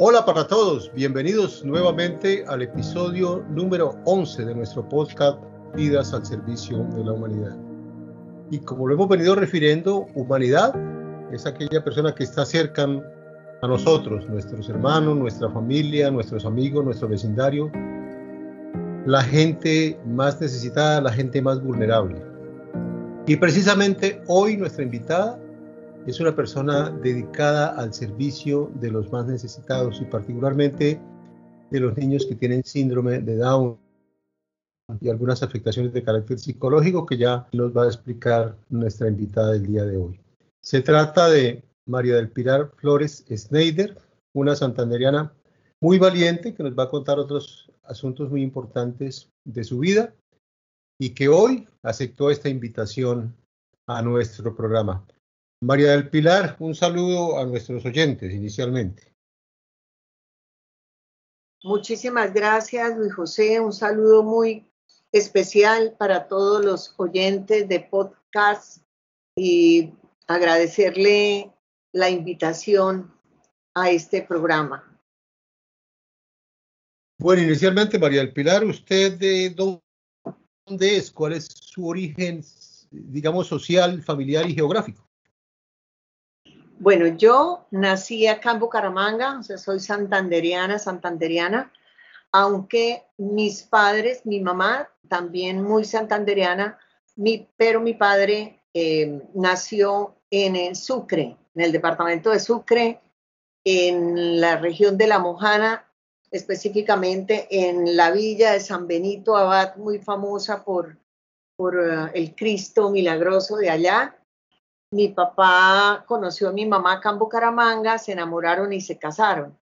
Hola para todos, bienvenidos nuevamente al episodio número 11 de nuestro podcast Vidas al Servicio de la Humanidad. Y como lo hemos venido refiriendo, humanidad es aquella persona que está cerca a nosotros, nuestros hermanos, nuestra familia, nuestros amigos, nuestro vecindario, la gente más necesitada, la gente más vulnerable. Y precisamente hoy nuestra invitada es una persona dedicada al servicio de los más necesitados y particularmente de los niños que tienen síndrome de Down y algunas afectaciones de carácter psicológico que ya nos va a explicar nuestra invitada del día de hoy. Se trata de María del Pilar Flores Schneider, una santanderiana muy valiente que nos va a contar otros asuntos muy importantes de su vida y que hoy aceptó esta invitación a nuestro programa. María del Pilar, un saludo a nuestros oyentes inicialmente. Muchísimas gracias, Luis José. Un saludo muy especial para todos los oyentes de podcast y agradecerle la invitación a este programa. Bueno, inicialmente, María del Pilar, ¿usted de dónde es? ¿Cuál es su origen, digamos, social, familiar y geográfico? Bueno, yo nací acá en Bucaramanga, o sea, soy santanderiana, santanderiana, aunque mis padres, mi mamá también muy santanderiana, pero mi padre eh, nació en el Sucre, en el departamento de Sucre, en la región de La Mojana, específicamente en la villa de San Benito Abad, muy famosa por, por uh, el Cristo milagroso de allá mi papá conoció a mi mamá acá en Bucaramanga, se enamoraron y se casaron.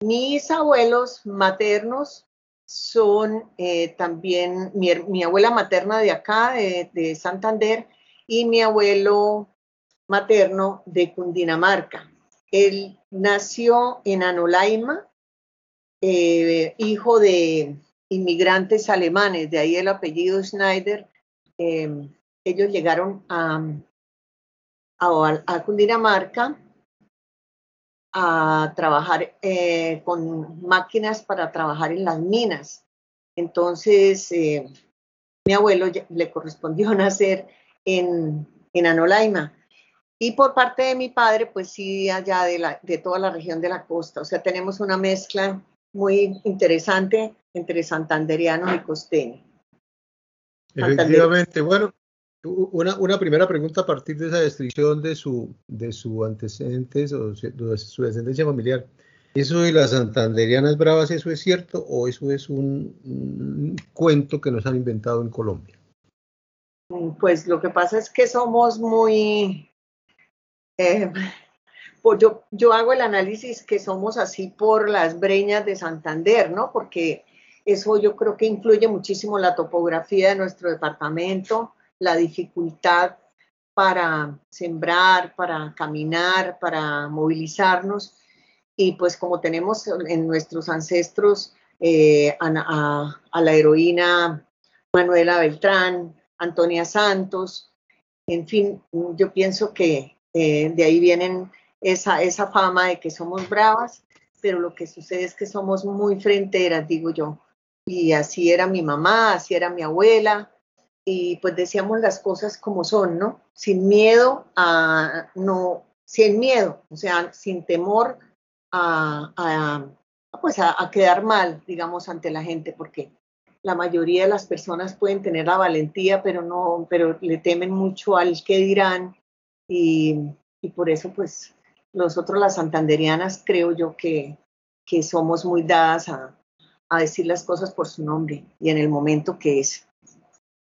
Mis abuelos maternos son eh, también mi, abuela materna de acá, de, Santander, y mi abuelo materno de Cundinamarca. Él nació en Anolaima, eh, hijo de inmigrantes alemanes, de ahí el apellido Schneider. Eh, ellos llegaron a, a, Cundinamarca a trabajar eh, con máquinas para trabajar en las minas. Entonces, eh, mi abuelo le correspondió nacer en, en Anolaima. Y por parte de mi padre, pues sí, allá de, la, de toda la región de la costa. O sea, tenemos una mezcla muy interesante entre santanderiano y costeño. Efectivamente, bueno, una, una, primera pregunta a partir de esa descripción de su, de su antecedentes o de su descendencia familiar. ¿Eso de las santanderianas bravas, eso es cierto o eso es un, cuento que nos han inventado en Colombia? Pues lo que pasa es que somos muy... Eh, pues yo, yo hago el análisis que somos así por las breñas de Santander, ¿no? Porque eso yo creo que influye muchísimo la topografía de nuestro departamento, la dificultad para sembrar, para caminar, para movilizarnos. Y pues como tenemos en nuestros ancestros eh, a, la heroína Manuela Beltrán, Antonia Santos, en fin, yo pienso que eh, de ahí vienen esa, esa fama de que somos bravas, pero lo que sucede es que somos muy fronteras, digo yo. Y así era mi mamá, así era mi abuela, y pues decíamos las cosas como son, ¿no? Sin miedo a, no, sin miedo, o sea, sin temor a, pues a, quedar mal, digamos, ante la gente, porque la mayoría de las personas pueden tener la valentía, pero no, pero le temen mucho al qué dirán y, y por eso pues nosotros las santanderianas creo yo que, que somos muy dadas a, a decir las cosas por su nombre y en el momento que es.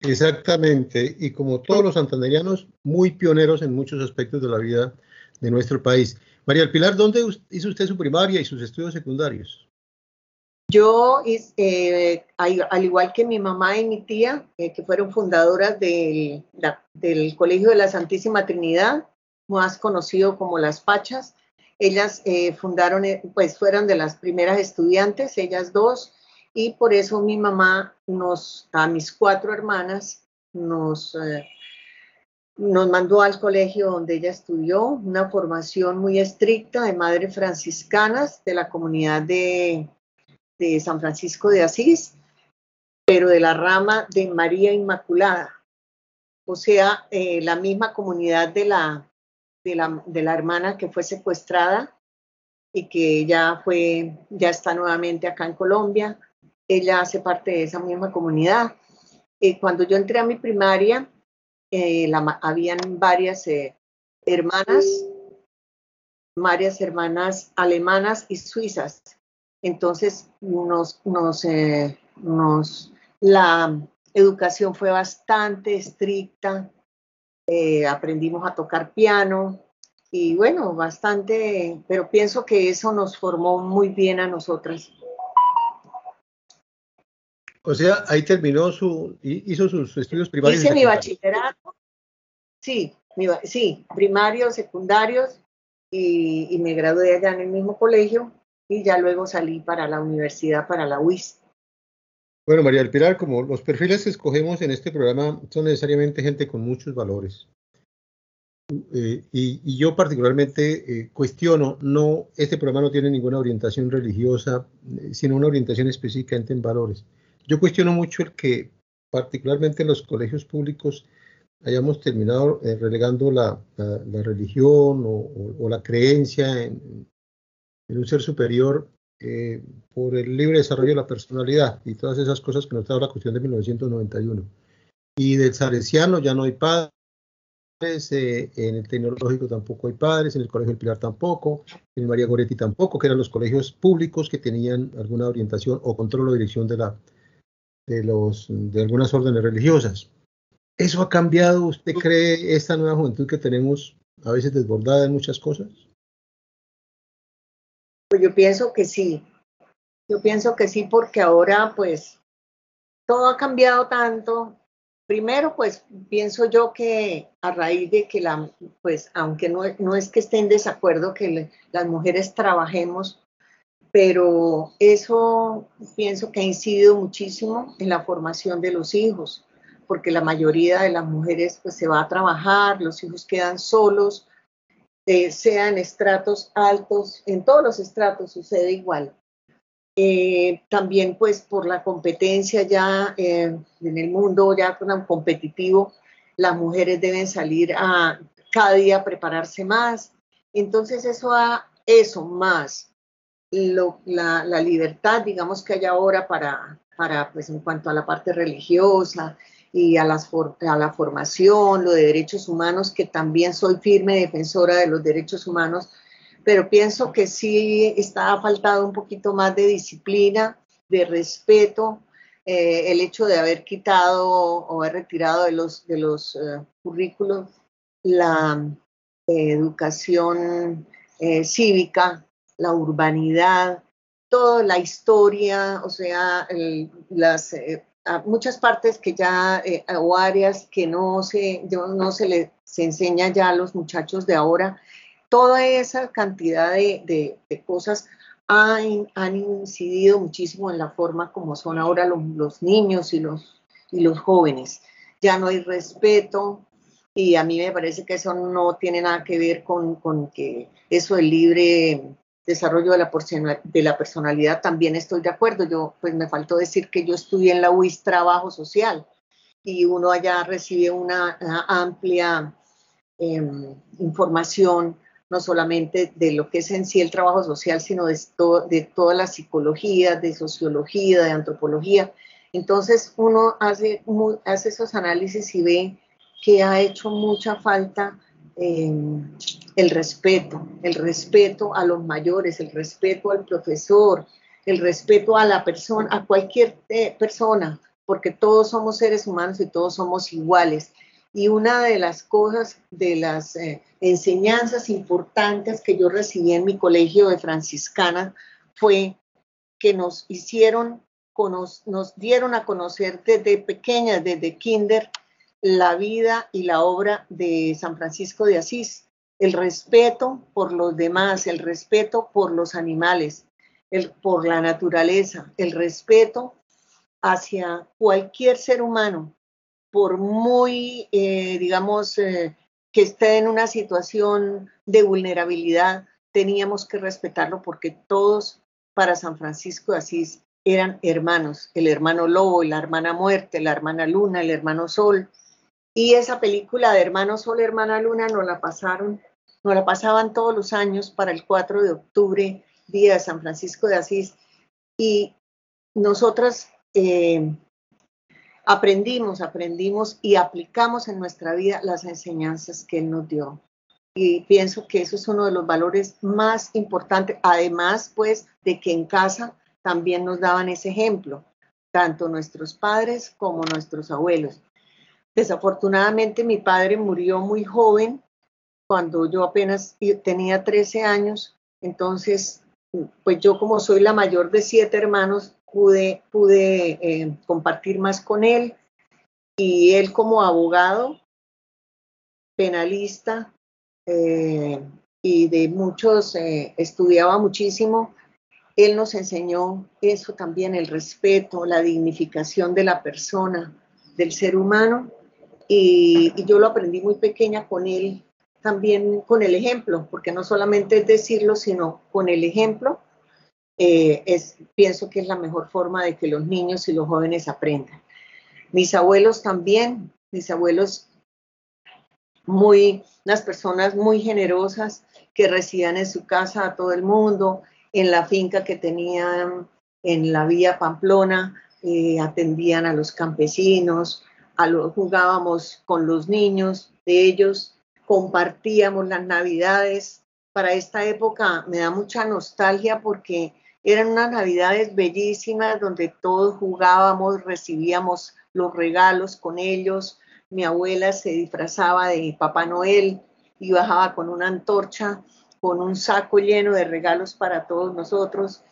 Exactamente, y como todos los santanderianos, muy pioneros en muchos aspectos de la vida de nuestro país. María del Pilar, ¿dónde hizo usted su primaria y sus estudios secundarios? Yo, eh, al igual que mi mamá y mi tía, eh, que fueron fundadoras del, Colegio de la Santísima Trinidad, más conocido como Las Pachas, ellas eh, fundaron, pues fueron de las primeras estudiantes, ellas dos, y por eso mi mamá nos, a mis cuatro hermanas, nos, eh, nos mandó al colegio donde ella estudió, una formación muy estricta de madres franciscanas de la comunidad de, San Francisco de Asís, pero de la rama de María Inmaculada, o sea, eh, la misma comunidad de la, de la, de la hermana que fue secuestrada y que ya fue, ya está nuevamente acá en Colombia. Ella hace parte de esa misma comunidad. Eh, cuando yo entré a mi primaria, eh, habían varias eh, hermanas, varias hermanas alemanas y suizas. Entonces, nos, nos, nos, la educación fue bastante estricta, aprendimos a tocar piano y bueno, bastante, pero pienso que eso nos formó muy bien a nosotras. O sea, ahí terminó su, hizo sus estudios primarios. Hice mi bachillerato, sí, sí, primarios, secundarios, y, me gradué allá en el mismo colegio, y ya luego salí para la universidad, para la UIS. Bueno, María del Pilar, como los perfiles que escogemos en este programa son necesariamente gente con muchos valores. Eh, y, yo particularmente eh, cuestiono, no, este programa no tiene ninguna orientación religiosa, eh, sino una orientación específicamente en valores. Yo cuestiono mucho el que particularmente en los colegios públicos hayamos terminado eh, relegando la, religión o, la creencia en, un ser superior eh, por el libre desarrollo de la personalidad y todas esas cosas que nos trajo la cuestión de 1991. Y del Salesiano ya no hay padres, eh, en el tecnológico tampoco hay padres, en el Colegio del Pilar tampoco, en el María Goretti tampoco, que eran los colegios públicos que tenían alguna orientación o control o dirección de la, de, los, de algunas órdenes religiosas. ¿Eso ha cambiado, usted cree, esta nueva juventud que tenemos a veces desbordada en muchas cosas? Pues yo pienso que sí. Yo pienso que sí porque ahora pues todo ha cambiado tanto. Primero pues pienso yo que a raíz de que la, pues aunque no, no es que esté en desacuerdo que las mujeres trabajemos pero eso pienso que ha incidido muchísimo en la formación de los hijos, porque la mayoría de las mujeres pues se va a trabajar, los hijos quedan solos, eh, sean estratos altos, en todos los estratos sucede igual. Eh, también pues por la competencia ya eh, en el mundo ya competitivo, las mujeres deben salir a cada día a prepararse más. Entonces eso eso más la, libertad, digamos, que hay ahora para, para, pues en cuanto a la parte religiosa y a, las, a la formación, lo de derechos humanos, que también soy firme defensora de los derechos humanos, pero pienso que sí está faltado un poquito más de disciplina, de respeto, eh, el hecho de haber quitado o haber retirado de los, de los eh, currículos la eh, educación cívica la urbanidad, toda la historia, o sea, las eh, muchas partes que ya, eh, o áreas que no se, no se les enseña ya a los muchachos de ahora, toda esa cantidad de, cosas han, han, incidido muchísimo en la forma como son ahora los, niños y los, y los jóvenes. Ya no hay respeto, y a mí me parece que eso no tiene nada que ver con, con que eso el libre desarrollo de la, de la personalidad también estoy de acuerdo. Yo, pues me faltó decir que yo estudié en la UIS Trabajo Social y uno allá recibe una, amplia em, información, no solamente de lo que es en sí el trabajo social, sino de, de toda la psicología, de sociología, de antropología. Entonces uno hace, hace esos análisis y ve que ha hecho mucha falta el respeto, el respeto a los mayores, el respeto al profesor, el respeto a la persona, a cualquier eh, persona, porque todos somos seres humanos y todos somos iguales. Y una de las cosas, de las eh, enseñanzas importantes que yo recibí en mi colegio de franciscana fue que nos hicieron, nos dieron a conocer desde pequeñas, desde kinder, la vida y la obra de San Francisco de Asís, el respeto por los demás, el respeto por los animales, el, por la naturaleza, el respeto hacia cualquier ser humano, por muy, eh, digamos, eh, que esté en una situación de vulnerabilidad, teníamos que respetarlo porque todos para San Francisco de Asís eran hermanos, el hermano Lobo, la hermana Muerte, la hermana Luna, el hermano Sol. Y esa película de hermano Sol, hermana Luna nos la pasaron, nos la pasaban todos los años para el 4 de octubre, día de San Francisco de Asís. Y nosotras eh, aprendimos, aprendimos y aplicamos en nuestra vida las enseñanzas que Él nos dio. Y pienso que eso es uno de los valores más importantes, además pues de que en casa también nos daban ese ejemplo, tanto nuestros padres como nuestros abuelos. Desafortunadamente mi padre murió muy joven, cuando yo apenas tenía 13 años, entonces pues yo como soy la mayor de siete hermanos, pude, pude eh, compartir más con él. Y él como abogado, penalista eh, y de muchos, eh, estudiaba muchísimo, él nos enseñó eso también, el respeto, la dignificación de la persona, del ser humano, y, yo lo aprendí muy pequeña con él, también con el ejemplo, porque no solamente es decirlo, sino con el ejemplo, eh, es, pienso que es la mejor forma de que los niños y los jóvenes aprendan. Mis abuelos también, mis abuelos muy, unas personas muy generosas que recibían en su casa a todo el mundo, en la finca que tenían en la vía Pamplona, eh, atendían a los campesinos, jugábamos con los niños de ellos, compartíamos las navidades. Para esta época me da mucha nostalgia porque eran unas navidades bellísimas donde todos jugábamos, recibíamos los regalos con ellos. Mi abuela se disfrazaba de Papá Noel y bajaba con una antorcha, con un saco lleno de regalos para todos nosotros.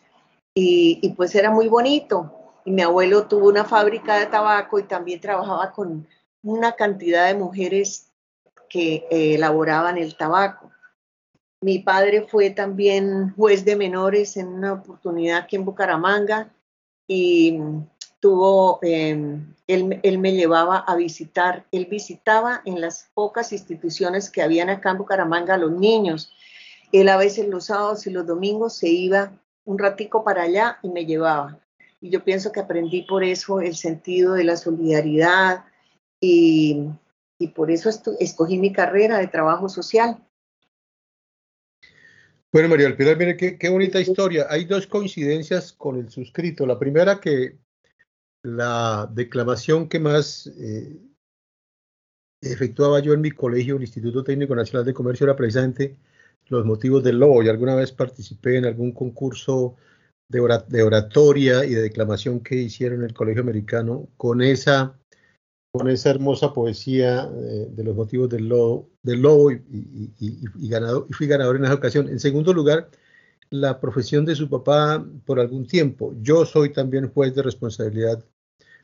Y, pues era muy bonito. Y mi abuelo tuvo una fábrica de tabaco y también trabajaba con una cantidad de mujeres que eh, elaboraban el tabaco. Mi padre fue también juez de menores en una oportunidad aquí en Bucaramanga y tuvo, em, él, me llevaba a visitar, él visitaba en las pocas instituciones que habían acá en Bucaramanga a los niños. Él a veces los sábados y los domingos se iba un ratico para allá y me llevaba. Y yo pienso que aprendí por eso el sentido de la solidaridad y, y por eso escogí mi carrera de trabajo social. Bueno, María del Pilar, mire qué, bonita historia. Hay dos coincidencias con el suscrito. La primera que la declamación que más eh, efectuaba yo en mi colegio, el Instituto Técnico Nacional de Comercio, era precisamente los motivos del lobo. Y alguna vez participé en algún concurso de, oratoria y de declamación que hicieron en el Colegio Americano con esa con esa hermosa poesía eh, de los motivos del lobo, del lobo y, y, y fui ganador en esa ocasión. En segundo lugar, la profesión de su papá por algún tiempo. Yo soy también juez de responsabilidad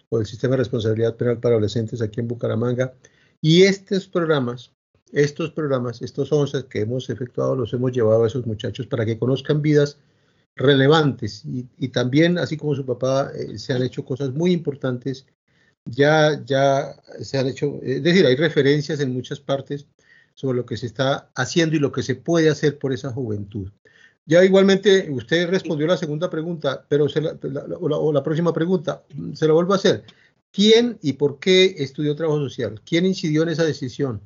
o del sistema de responsabilidad penal para adolescentes aquí en Bucaramanga. Y estos programas, estos programas, estos 11 que hemos efectuado, los hemos llevado a esos muchachos para que conozcan vidas relevantes y, también, así como su papá, eh, se han hecho cosas muy importantes ya, ya se han hecho, es decir, hay referencias en muchas partes sobre lo que se está haciendo y lo que se puede hacer por esa juventud. Ya igualmente usted respondió la segunda pregunta, pero o, la, próxima pregunta, se la vuelvo a hacer. ¿Quién y por qué estudió trabajo social? ¿Quién incidió en esa decisión?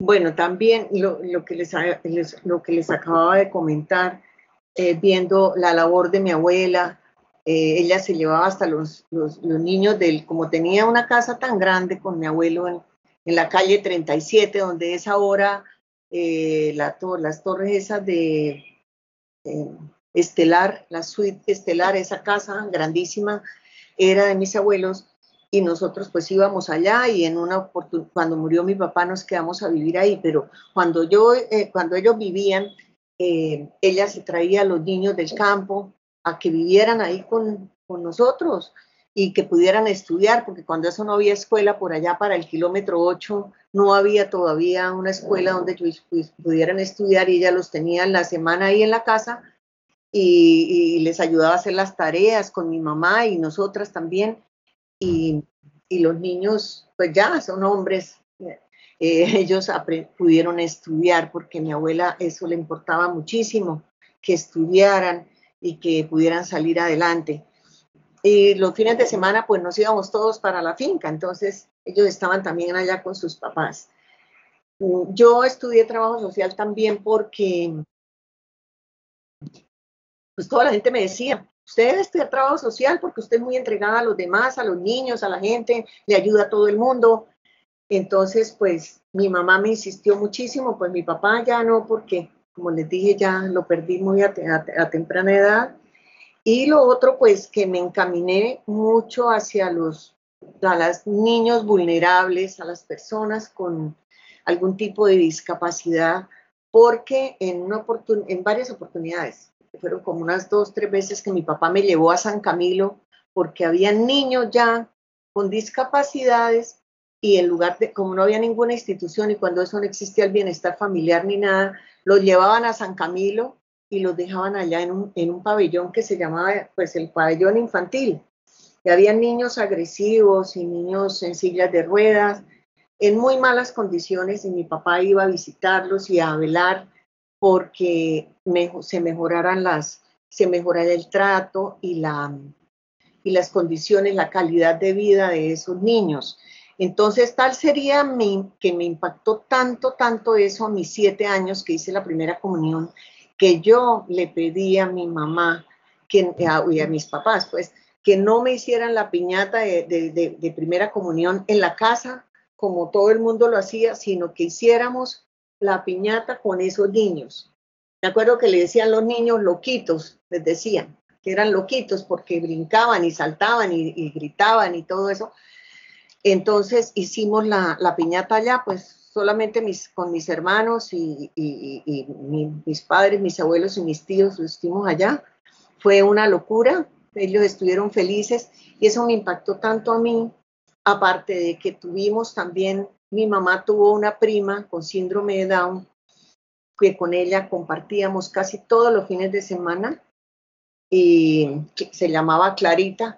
Bueno, también lo, que, les, lo que les acababa de comentar, eh, viendo la labor de mi abuela, eh, ella se llevaba hasta los, los, niños del, como tenía una casa tan grande con mi abuelo en, la calle 37, donde es ahora eh, la, las torres esas de Estelar, la suite Estelar, esa casa grandísima, era de mis abuelos y nosotros pues íbamos allá y en una cuando murió mi papá nos quedamos a vivir ahí, pero cuando yo, cuando ellos vivían, ella se traía a los niños del campo, a que vivieran ahí con, nosotros y que pudieran estudiar, porque cuando eso no había escuela por allá para el kilómetro 8, no había todavía una escuela donde ellos pudieran estudiar y ella los tenía en la semana ahí en la casa y, les ayudaba a hacer las tareas con mi mamá y nosotras también. Y, y los niños, pues ya son hombres, eh, ellos pudieron estudiar porque a mi abuela eso le importaba muchísimo, que estudiaran y que pudieran salir adelante. Y los fines de semana, pues nos íbamos todos para la finca, entonces ellos estaban también allá con sus papás. Yo estudié trabajo social también porque pues toda la gente me decía, usted debe estudiar trabajo social porque usted es muy entregada a los demás, a los niños, a la gente, le ayuda a todo el mundo. Entonces, pues mi mamá me insistió muchísimo, pues mi papá ya no, porque como les dije, ya lo perdí muy a, temprana edad. Y lo otro, pues que me encaminé mucho hacia los a los niños vulnerables, a las personas con algún tipo de discapacidad, porque en, una en varias oportunidades, fueron como unas dos, tres veces que mi papá me llevó a San Camilo, porque había niños ya con discapacidades y en lugar de, como no había ninguna institución y cuando eso no existía el bienestar familiar ni nada, los llevaban a San Camilo y los dejaban allá en un, en un pabellón que se llamaba pues el pabellón infantil. Y había niños agresivos y niños en sillas de ruedas, en muy malas condiciones y mi papá iba a visitarlos y a velar porque se mejoraran las, se mejorara el trato y, la, y las condiciones, la calidad de vida de esos niños. Entonces, tal sería mi, que me impactó tanto, tanto eso a mis siete años que hice la primera comunión, que yo le pedí a mi mamá que, y a mis papás, pues, que no me hicieran la piñata de, de primera comunión en la casa, como todo el mundo lo hacía, sino que hiciéramos la piñata con esos niños. Me acuerdo que le decían los niños loquitos, les decían que eran loquitos porque brincaban y saltaban y, gritaban y todo eso. Entonces hicimos la, piñata allá, pues solamente con mis hermanos y, mis padres, mis abuelos y mis tíos lo hicimos allá. Fue una locura, ellos estuvieron felices y eso me impactó tanto a mí, aparte de que tuvimos también mi mamá tuvo una prima con síndrome de Down que con ella compartíamos casi todos los fines de semana y se llamaba Clarita.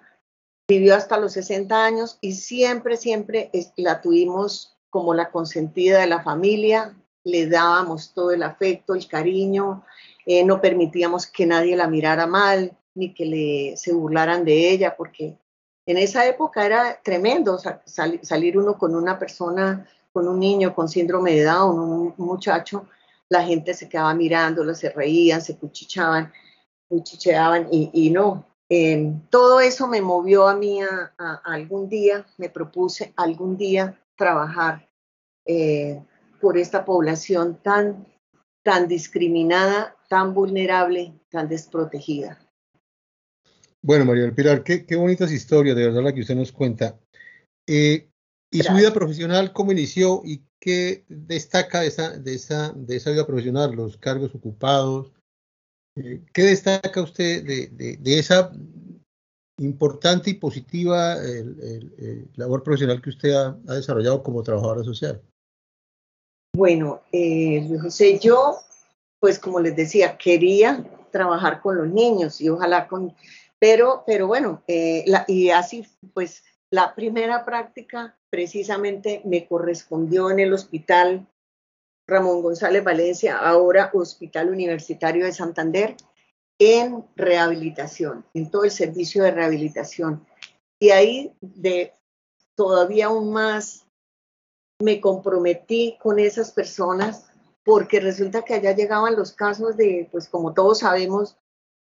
Vivió hasta los 60 años y siempre, siempre la tuvimos como la consentida de la familia, le dábamos todo el afecto, el cariño, eh, no permitíamos que nadie la mirara mal, ni que le, se burlaran de ella, porque en esa época era tremendo salir uno con una persona, con un niño con síndrome de Down, un, muchacho, la gente se quedaba mirándolo, se reían, se cuchichaban, cuchicheaban y, no. Todo eso me movió a mí a, algún día, me propuse algún día trabajar eh, por esta población tan, tan discriminada, tan vulnerable, tan desprotegida. Bueno, María del Pilar, qué, bonitas historias, de verdad, la que usted nos cuenta. Eh, ¿Y su vida profesional cómo inició y qué destaca de esa, de esa, de esa vida profesional, los cargos ocupados? Eh, ¿Qué destaca usted de, esa importante y positiva labor profesional que usted ha, desarrollado como trabajadora social? Bueno, eh, José, yo, pues como les decía, quería trabajar con los niños y ojalá con pero, pero bueno, eh, y así pues la primera práctica precisamente me correspondió en el hospital Ramón González Valencia, ahora Hospital Universitario de Santander, en rehabilitación, en todo el servicio de rehabilitación. Y ahí de todavía aún más me comprometí con esas personas porque resulta que allá llegaban los casos de, pues como todos sabemos,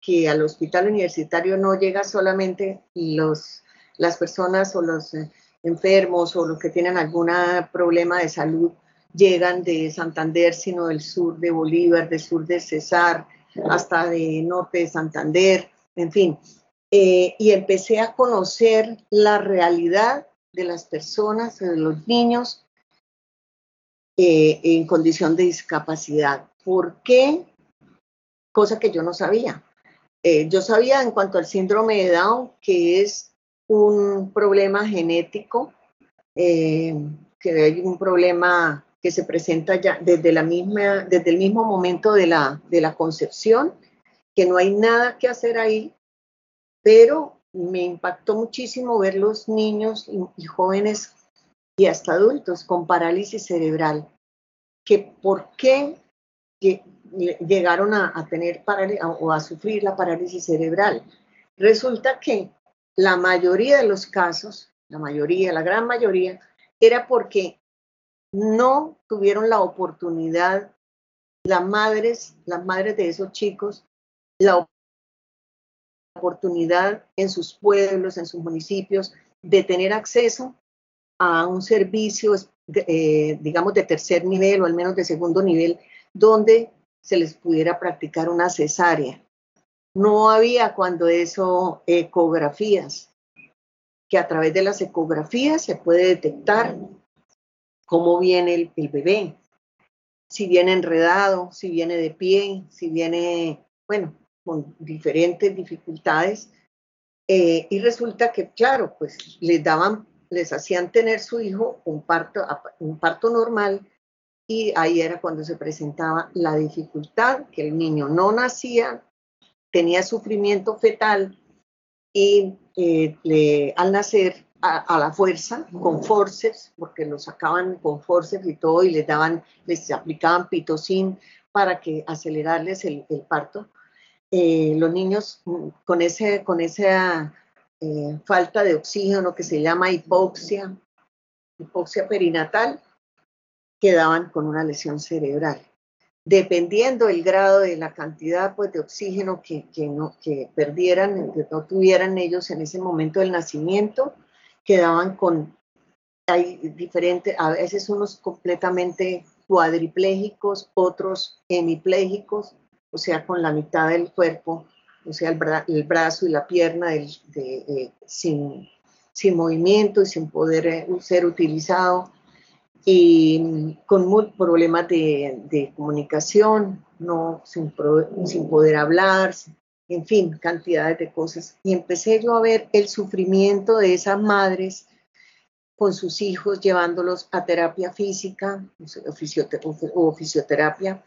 que al hospital universitario no llega solamente los, las personas o los eh, enfermos o los que tienen algún problema de salud llegan de Santander, sino del sur de Bolívar, del sur de Cesar, hasta de norte de Santander, en fin. Eh, y empecé a conocer la realidad de las personas, de los niños eh, en condición de discapacidad. ¿Por qué? Cosa que yo no sabía. Eh, yo sabía en cuanto al síndrome de Down que es un problema genético, que hay un problema que se presenta ya desde, la misma, desde el mismo momento de la, de la concepción, que no hay nada que hacer ahí, pero me impactó muchísimo ver los niños y, jóvenes y hasta adultos con parálisis cerebral, que por qué llegaron a, tener o a sufrir la parálisis cerebral. Resulta que la mayoría de los casos, la mayoría, la gran mayoría, era porque no tuvieron la oportunidad, las madres, las madres de esos chicos, la oportunidad en sus pueblos, en sus municipios, de tener acceso a un servicio, eh, digamos, de tercer nivel o al menos de segundo nivel, donde se les pudiera practicar una cesárea. No había cuando eso ecografías, que a través de las ecografías se puede detectar cómo viene el, bebé, si viene enredado, si viene de pie, si viene, bueno, con diferentes dificultades. Eh, y resulta que, claro, pues les daban, les hacían tener su hijo un parto, un parto normal y ahí era cuando se presentaba la dificultad, que el niño no nacía, tenía sufrimiento fetal y eh, al nacer a, la fuerza, con forces, porque lo sacaban con forces y todo, y les daban, les aplicaban pitocin para que acelerarles el parto. Eh, los niños con, ese, con esa eh, falta de oxígeno que se llama hipoxia, hipoxia perinatal, quedaban con una lesión cerebral. Dependiendo del grado de la cantidad pues, de oxígeno que, que, no, que perdieran, que no tuvieran ellos en ese momento del nacimiento, quedaban con, hay diferentes, a veces unos completamente cuadriplégicos, otros hemiplégicos, o sea, con la mitad del cuerpo, o sea, el, brazo y la pierna eh, sin, sin, movimiento y sin poder eh, ser utilizado, y con problemas de, comunicación, no, sin, sin poder hablar, en fin, cantidades de cosas. Y empecé yo a ver el sufrimiento de esas madres con sus hijos, llevándolos a terapia física o fisioterapia,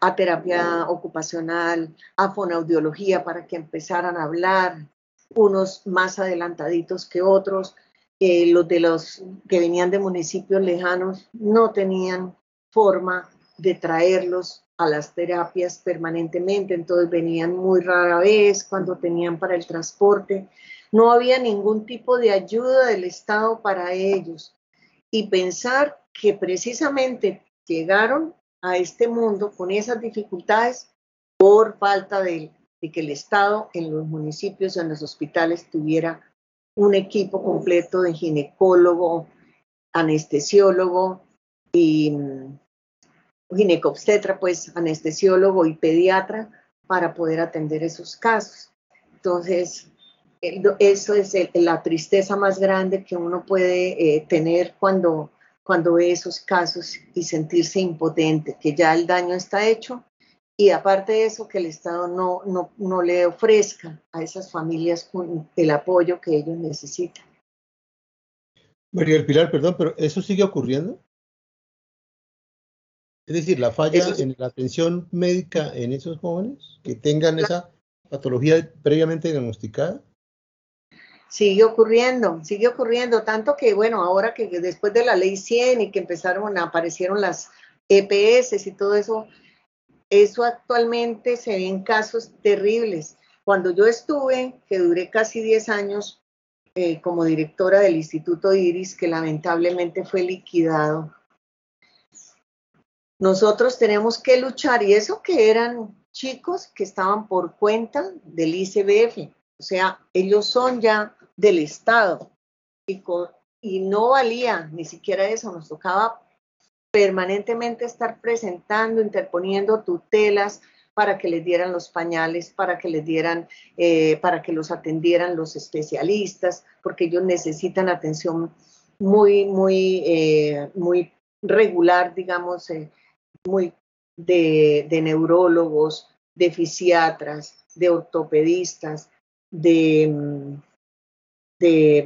a terapia ocupacional, a fonoaudiología para que empezaran a hablar, unos más adelantaditos que otros. Eh, los de los que venían de municipios lejanos no tenían forma de traerlos a las terapias permanentemente, entonces venían muy rara vez cuando tenían para el transporte. No había ningún tipo de ayuda del Estado para ellos. Y pensar que precisamente llegaron a este mundo con esas dificultades por falta de, que el Estado en los municipios, en los hospitales tuviera un equipo completo de ginecólogo, anestesiólogo y ginecobstetra, pues anestesiólogo y pediatra para poder atender esos casos. Entonces, eso es la tristeza más grande que uno puede eh, tener cuando cuando ve esos casos y sentirse impotente, que ya el daño está hecho y aparte de eso, que el Estado no, no, no le ofrezca a esas familias el apoyo que ellos necesitan. María del Pilar, perdón, pero ¿eso sigue ocurriendo? Es decir, la falla en la atención médica en esos jóvenes que tengan esa patología previamente diagnosticada sigue ocurriendo, sigue ocurriendo, tanto que, bueno, ahora que después de la ley 100 y que empezaron, aparecieron las EPS y todo eso, eso actualmente se ven casos terribles. Cuando yo estuve, que duré casi 10 años eh, como directora del Instituto Iris, que lamentablemente fue liquidado, nosotros tenemos que luchar, y eso que eran chicos que estaban por cuenta del ICBF, o sea, ellos son ya del Estado. Y, no valía ni siquiera eso, nos tocaba permanentemente estar presentando, interponiendo tutelas para que les dieran los pañales, para que les dieran, eh, para que los atendieran los especialistas, porque ellos necesitan atención muy, muy, eh, muy regular, digamos, eh, muy de, de neurólogos, de fisiatras, de ortopedistas, de, mm,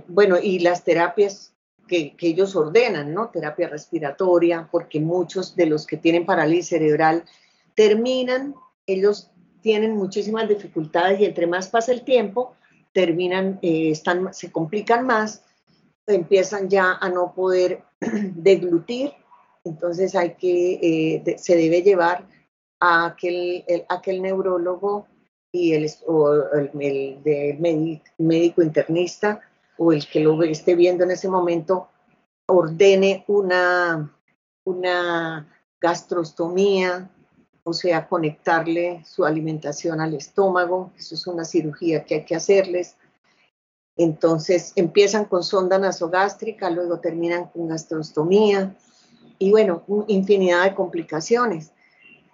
bueno, y las terapias que, ellos ordenan, ¿no? Terapia respiratoria, porque muchos de los que tienen parálisis cerebral terminan, ellos tienen muchísimas dificultades y entre más pasa el tiempo, terminan, eh, están, se complican más, empiezan ya a no poder deglutir, entonces hay que, eh, se debe llevar a aquel, aquel neurólogo y el, el, médico internista o el que lo esté viendo en ese momento ordene una, una gastrostomía, o sea, conectarle su alimentación al estómago, eso es una cirugía que hay que hacerles. Entonces empiezan con sonda nasogástrica, luego terminan con gastrostomía y bueno, infinidad de complicaciones.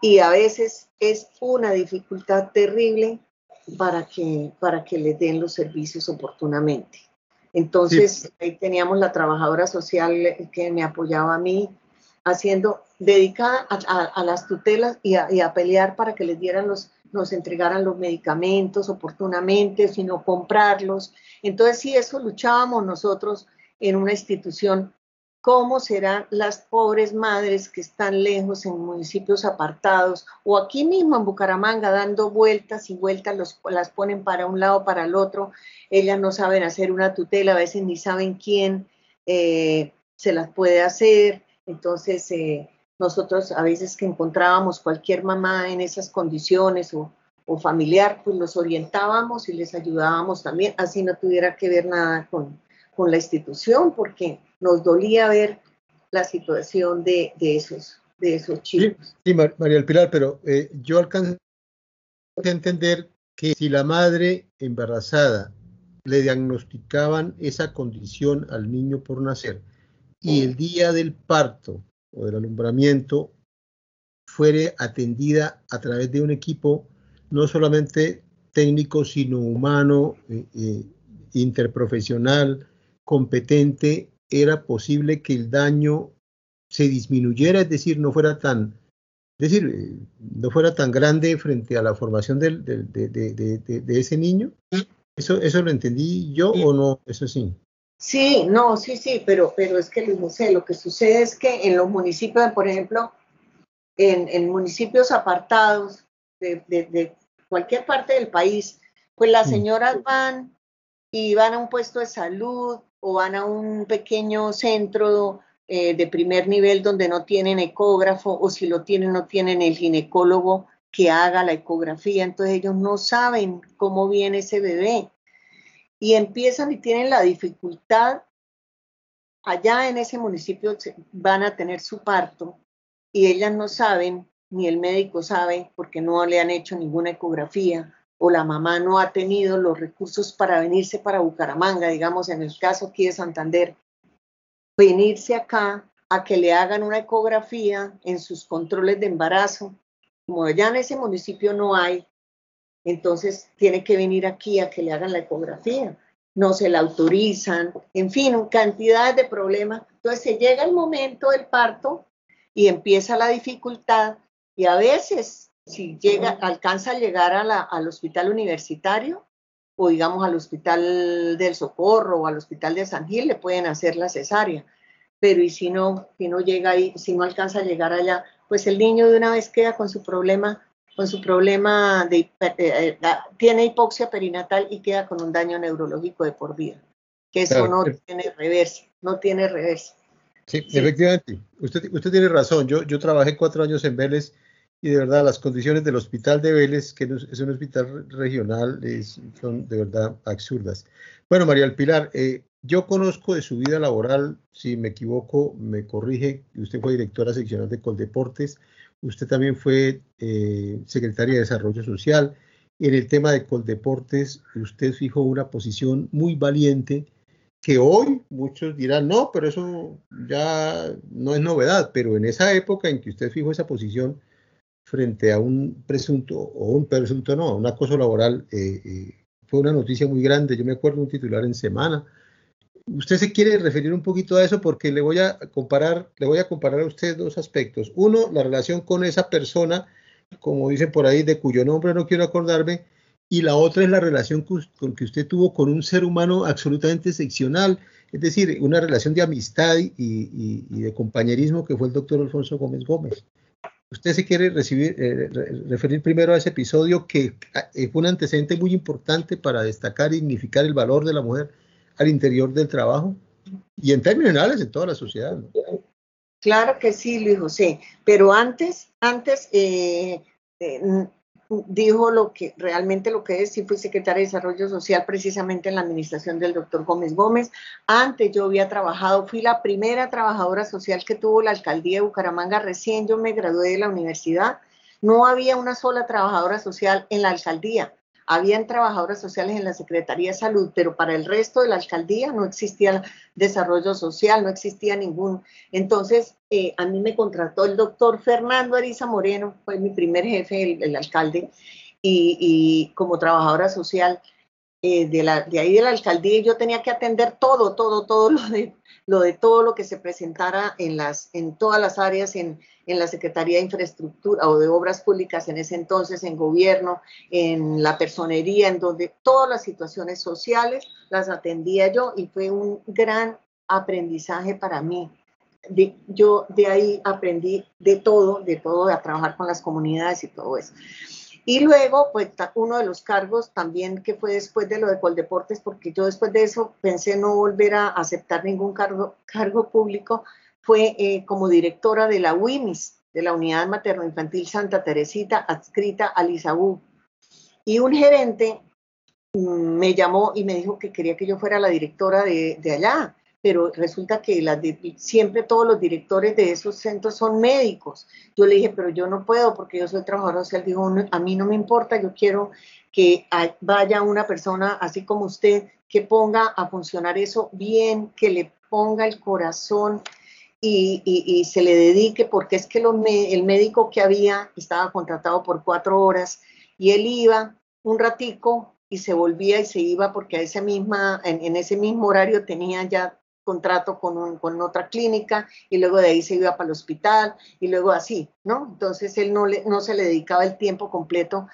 Y a veces es una dificultad terrible para que, para que les den los servicios oportunamente. Entonces, ahí teníamos la trabajadora social que me apoyaba a mí, haciendo, dedicada a, las tutelas y a, pelear para que les dieran los, nos entregaran los medicamentos oportunamente, sino comprarlos. Entonces, sí, eso luchábamos nosotros en una institución. ¿Cómo serán las pobres madres que están lejos en municipios apartados o aquí mismo en Bucaramanga dando vueltas y vueltas, los, las ponen para un lado, para el otro? Ellas no saben hacer una tutela, a veces ni saben quién eh, se las puede hacer. Entonces, eh, nosotros a veces que encontrábamos cualquier mamá en esas condiciones o, familiar, pues los orientábamos y les ayudábamos también, así no tuviera que ver nada con, la institución, porque nos dolía ver la situación de, esos, de esos chicos. Sí, María del Pilar, pero eh, yo alcanzo a entender que si la madre embarazada le diagnosticaban esa condición al niño por nacer, y el día del parto o del alumbramiento fuere atendida a través de un equipo no solamente técnico, sino humano, eh, eh, interprofesional, competente, era posible que el daño se disminuyera, es decir, no fuera tan, es decir, eh, no fuera tan grande frente a la formación de, de, ese niño. ¿Eso, ¿Eso lo entendí yo o no? Eso sí. Sí, no, sí, sí, pero, pero es que no sé, lo que sucede es que en los municipios, por ejemplo, en, municipios apartados de, cualquier parte del país, pues las señoras van y van a un puesto de salud o van a un pequeño centro eh, de primer nivel donde no tienen ecógrafo o si lo tienen no tienen el ginecólogo que haga la ecografía, entonces ellos no saben cómo viene ese bebé. Y empiezan y tienen la dificultad, allá en ese municipio van a tener su parto y ellas no saben, ni el médico sabe, porque no le han hecho ninguna ecografía o la mamá no ha tenido los recursos para venirse para Bucaramanga, digamos en el caso aquí de Santander, venirse acá a que le hagan una ecografía en sus controles de embarazo. Como allá en ese municipio no hay, entonces tiene que venir aquí a que le hagan la ecografía, no se la autorizan, en fin, cantidades de problemas. Entonces se llega el momento del parto y empieza la dificultad y a veces si llega, alcanza a llegar al hospital universitario o digamos al hospital del Socorro o al hospital de San Gil, le pueden hacer la cesárea. Pero y si no, si no llega ahí, si no alcanza a llegar allá, pues el niño de una vez queda con su problema con su problema de eh, eh, tiene hipoxia perinatal y queda con un daño neurológico de por vida, que eso no tiene reversa, no tiene reversa. Sí, efectivamente, usted, usted tiene razón. Yo, yo trabajé cuatro años en Vélez y de verdad las condiciones del hospital de Vélez, que es un hospital regional, son de verdad absurdas. Bueno, María del Pilar, eh, yo conozco de su vida laboral, si me equivoco, me corrige, usted fue directora seccional de Coldeportes, usted también fue eh, secretaria de Desarrollo Social. En el tema de Coldeportes, usted fijó una posición muy valiente que hoy muchos dirán, no, pero eso ya no es novedad, pero en esa época en que usted fijó esa posición frente a un presunto, o un presunto no, un acoso laboral, eh, eh, fue una noticia muy grande. Yo me acuerdo un titular en semana, usted se quiere referir un poquito a eso porque le voy a comparar, le voy a comparar a usted dos aspectos. Uno, la relación con esa persona, como dicen por ahí, de cuyo nombre no quiero acordarme, y la otra es la relación con que usted tuvo con un ser humano absolutamente excepcional, es decir, una relación de amistad y, de compañerismo que fue el doctor Alfonso Gómez Gómez. Usted se quiere recibir, eh, referir primero a ese episodio que fue un antecedente muy importante para destacar y dignificar el valor de la mujer al interior del trabajo y en términos generales en toda la sociedad. Claro que sí, Luis José, pero antes, antes eh, eh, dijo lo que realmente lo que es, sí fui secretaria de Desarrollo Social precisamente en la administración del doctor Gómez Gómez. Antes yo había trabajado, fui la primera trabajadora social que tuvo la alcaldía de Bucaramanga recién yo me gradué de la universidad. No había una sola trabajadora social en la alcaldía. Habían trabajadoras sociales en la Secretaría de Salud, pero para el resto de la alcaldía no existía desarrollo social, no existía ningún. Entonces, eh, a mí me contrató el doctor Fernando Ariza Moreno, fue mi primer jefe, el, alcalde, y, como trabajadora social eh, de, ahí de la alcaldía, yo tenía que atender todo, todo, todo lo de lo de todo lo que se presentara en, las, en todas las áreas, en, en la Secretaría de Infraestructura o de Obras Públicas en ese entonces, en gobierno, en la personería, en donde todas las situaciones sociales las atendía yo y fue un gran aprendizaje para mí. yo de ahí aprendí de todo, de todo, a trabajar con las comunidades y todo eso. Y luego, pues uno de los cargos también que fue después de lo de Coldeportes, porque yo después de eso pensé no volver a aceptar ningún cargo, cargo público, fue eh, como directora de la WIMIS, de la Unidad Materno-Infantil Santa Teresita, adscrita al ISAU. Y un gerente mm, me llamó y me dijo que quería que yo fuera la directora de allá pero resulta que siempre todos los directores de esos centros son médicos. Yo le dije, pero yo no puedo porque yo soy trabajador social. Dijo, a mí no me importa, yo quiero que vaya una persona así como usted que ponga a funcionar eso bien, que le ponga el corazón y, se le dedique, porque es que el médico que había estaba contratado por cuatro horas y él iba un ratico y se volvía y se iba porque a esa misma, en ese mismo horario tenía ya contrato con, con, otra clínica y luego de ahí se iba para el hospital y luego así, ¿no? Entonces él no, le, no se le dedicaba el tiempo completo,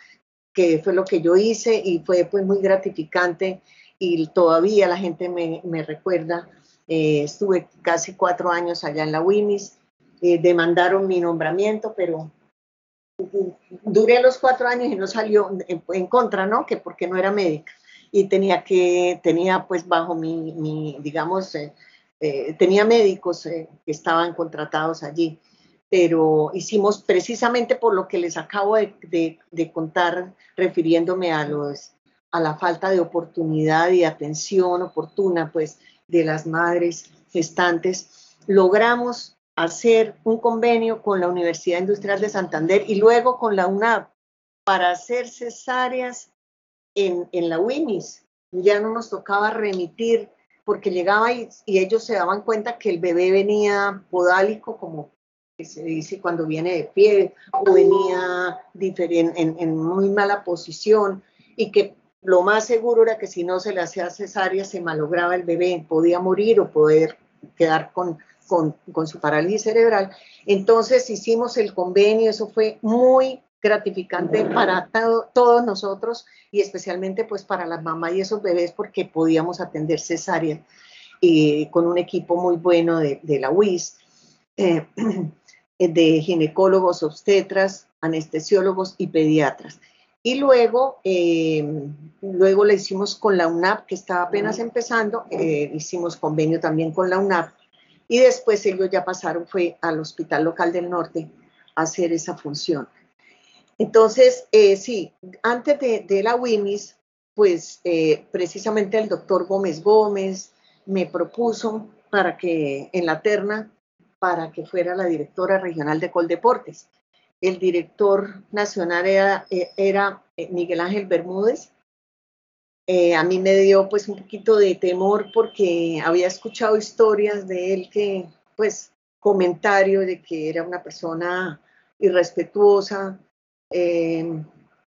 que fue lo que yo hice y fue pues muy gratificante y todavía la gente me, me recuerda. Eh, estuve casi cuatro años allá en la WIMIS, eh, demandaron mi nombramiento, pero duré los cuatro años y no salió en, en contra, ¿no? Que porque no era médica y tenía que, tenía pues bajo mi, digamos, eh, eh, tenía médicos eh, que estaban contratados allí, pero hicimos precisamente por lo que les acabo de, contar, refiriéndome a los a la falta de oportunidad y atención oportuna pues de las madres gestantes, logramos hacer un convenio con la Universidad Industrial de Santander y luego con la UNAV para hacer cesáreas en, la WIMIS. Ya no nos tocaba remitir porque llegaba y, ellos se daban cuenta que el bebé venía podálico, como se dice cuando viene de pie, o venía en, en, muy mala posición, y que lo más seguro era que si no se le hacía cesárea se malograba el bebé, podía morir o poder quedar con, con, con su parálisis cerebral. Entonces hicimos el convenio, eso fue muy gratificante para todos nosotros y especialmente pues para las mamás y esos bebés porque podíamos atender cesárea eh, con un equipo muy bueno de, la UIS, eh, de ginecólogos, obstetras, anestesiólogos y pediatras. Y luego, eh, luego le hicimos con la UNAP, que estaba apenas empezando, hicimos convenio también con la UNAP, y después ellos ya pasaron, fue al Hospital Local del Norte a hacer esa función. Entonces, eh, sí, antes de, la WIMIS, pues eh, precisamente el doctor Gómez Gómez me propuso para que en la terna, para que fuera la directora regional de Coldeportes. El director nacional era, eh, Miguel Ángel Bermúdez. a mí me dio pues un poquito de temor porque había escuchado historias de él que, pues, comentarios de que era una persona irrespetuosa, eh,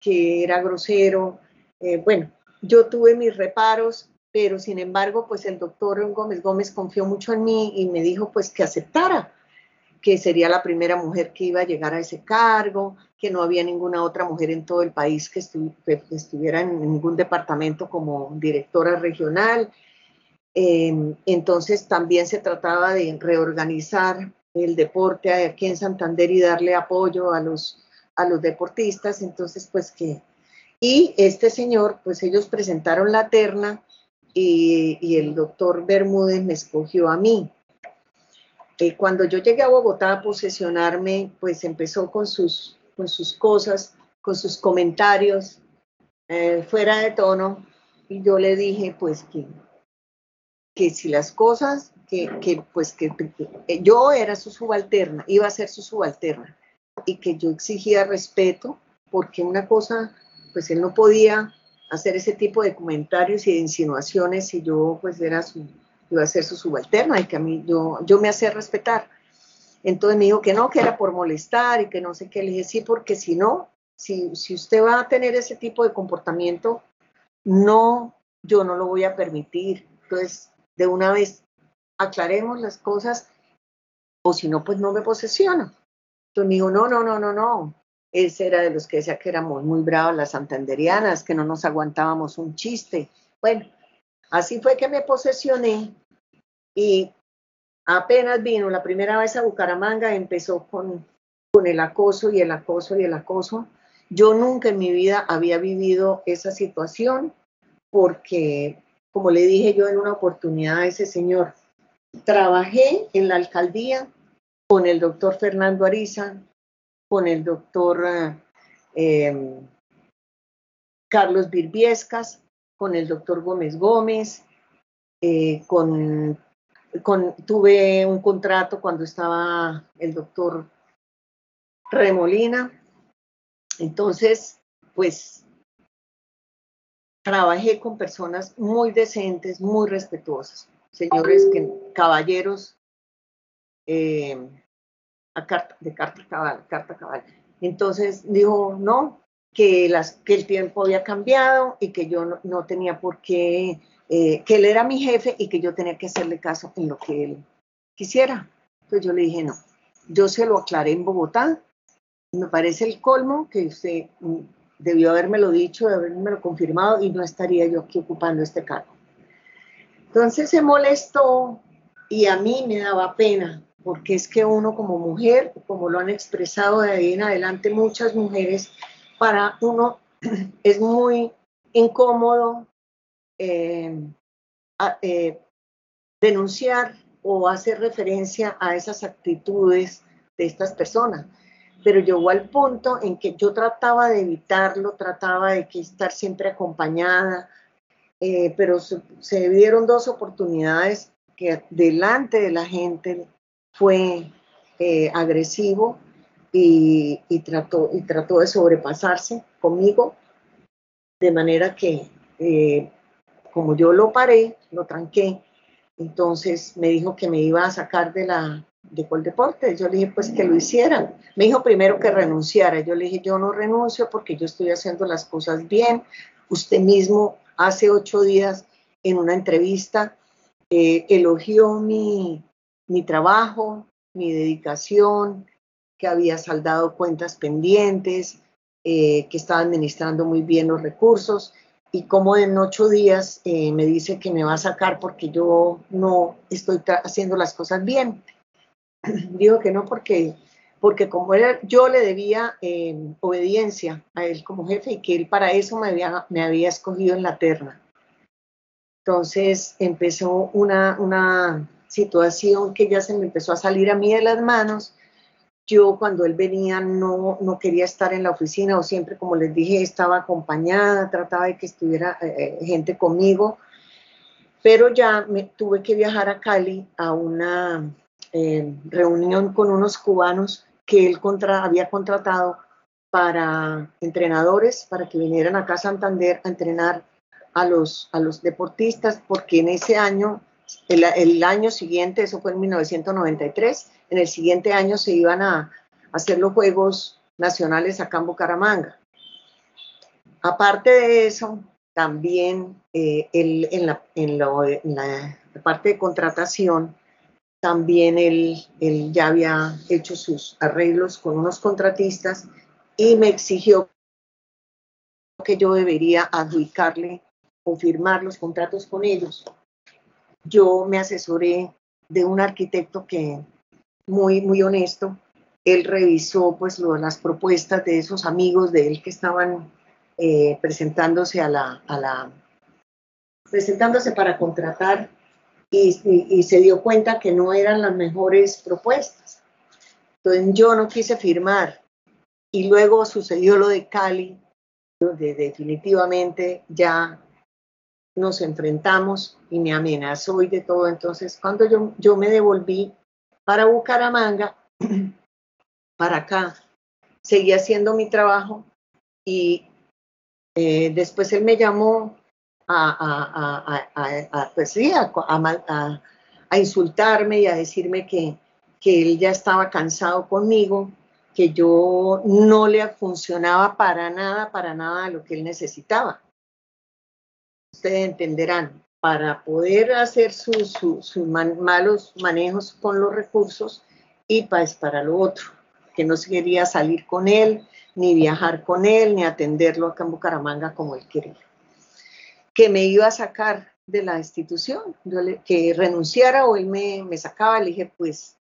que era grosero. Eh, bueno, yo tuve mis reparos, pero sin embargo, pues el doctor Gómez Gómez confió mucho en mí y me dijo pues que aceptara, que sería la primera mujer que iba a llegar a ese cargo, que no había ninguna otra mujer en todo el país que, estuviera en ningún departamento como directora regional. Eh, entonces también se trataba de reorganizar el deporte aquí en Santander y darle apoyo a los, a los deportistas. Entonces, pues que... Y este señor, pues ellos presentaron la terna y, el doctor Bermúdez me escogió a mí. Eh, cuando yo llegué a Bogotá a posesionarme, pues empezó con sus, con sus cosas, con sus comentarios eh, fuera de tono, y yo le dije, pues que, que si las cosas, que, que pues que yo era su subalterna, iba a ser su subalterna, y que yo exigía respeto, porque una cosa, pues él no podía hacer ese tipo de comentarios y de insinuaciones si yo pues era su, iba a ser su subalterna y que a mí yo, yo me hacía respetar. Entonces me dijo que no, que era por molestar y que no sé qué. Le dije, sí, porque si no, si, si usted va a tener ese tipo de comportamiento, no, yo no lo voy a permitir. Entonces, de una vez aclaremos las cosas o si no, pues no me posesiona. Entonces me dijo, no, no, no, no, no. Ese era de los que decía que éramos muy bravas las santanderianas, que no nos aguantábamos un chiste. Bueno, así fue que me posesioné y apenas vino la primera vez a Bucaramanga, empezó con, con el acoso y el acoso y el acoso. Yo nunca en mi vida había vivido esa situación porque, como le dije yo en una oportunidad a ese señor, trabajé en la alcaldía con el doctor Fernando Ariza, con el doctor eh, Carlos Birbiescas, con el doctor Gómez Gómez, eh, con con, tuve un contrato cuando estaba el doctor Remolina. Entonces, pues trabajé con personas muy decentes, muy respetuosas, señores que, caballeros eh, a carta, de carta cabal, carta cabal. Entonces dijo, no, que, las, que el tiempo había cambiado y que yo no, no tenía por qué eh, que él era mi jefe y que yo tenía que hacerle caso en lo que él quisiera. Entonces yo le dije, no, yo se lo aclaré en Bogotá, me parece el colmo que usted mm, debió lo dicho, de lo confirmado y no estaría yo aquí ocupando este cargo. Entonces se molestó y a mí me daba pena, porque es que uno como mujer, como lo han expresado de ahí en adelante muchas mujeres, para uno es muy incómodo eh, eh, denunciar o hacer referencia a esas actitudes de estas personas. Pero llegó al punto en que yo trataba de evitarlo, trataba de estar siempre acompañada, eh, pero se, se, dieron dos oportunidades que delante de la gente fue eh, agresivo y, trató, y trató de sobrepasarse conmigo, de manera que eh, como yo lo paré, lo tranqué, entonces me dijo que me iba a sacar de la de Coldeporte. Yo le dije, pues que lo hicieran. Me dijo primero que renunciara. Yo le dije, yo no renuncio porque yo estoy haciendo las cosas bien. Usted mismo hace ocho días en una entrevista eh, elogió mi, mi trabajo, mi dedicación, que había saldado cuentas pendientes, eh, que estaba administrando muy bien los recursos y como en ocho días eh, me dice que me va a sacar porque yo no estoy haciendo las cosas bien. Digo que no porque, porque como era, yo le debía eh, obediencia a él como jefe y que él para eso me había, me había escogido en la terna. Entonces empezó una, una situación que ya se me empezó a salir a mí de las manos. Yo cuando él venía no, no quería estar en la oficina o siempre, como les dije, estaba acompañada, trataba de que estuviera eh, eh, gente conmigo, pero ya me tuve que viajar a Cali a una eh, reunión con unos cubanos que él contra, había contratado para entrenadores, para que vinieran acá a Santander a entrenar a los, a los deportistas, porque en ese año, el, año siguiente, eso fue en 1993, en el siguiente año se iban a hacer los Juegos Nacionales acá en Bucaramanga. Aparte de eso, también eh, en, la, parte de contratación, también él, ya había hecho sus arreglos con unos contratistas y me exigió que yo debería adjudicarle o firmar los contratos con ellos. Yo me asesoré de un arquitecto que muy, muy honesto. Él revisó pues las propuestas de esos amigos de él que estaban eh, presentándose a la, presentándose para contratar y, se dio cuenta que no eran las mejores propuestas. Entonces yo no quise firmar y luego sucedió lo de Cali, donde definitivamente ya nos enfrentamos y me amenazó y de todo. Entonces cuando yo, yo me devolví para Bucaramanga, para acá, seguí haciendo mi trabajo y eh, después él me llamó a, pues a, insultarme y a decirme que, que él ya estaba cansado conmigo, que yo no le funcionaba para nada, para nada lo que él necesitaba. Ustedes entenderán, para poder hacer sus malos manejos con los recursos y pues para lo otro, que no quería salir con él, ni viajar con él, ni atenderlo acá en Bucaramanga como él quería. Que me iba a sacar de la institución, que renunciara o él me, me sacaba, le dije, pues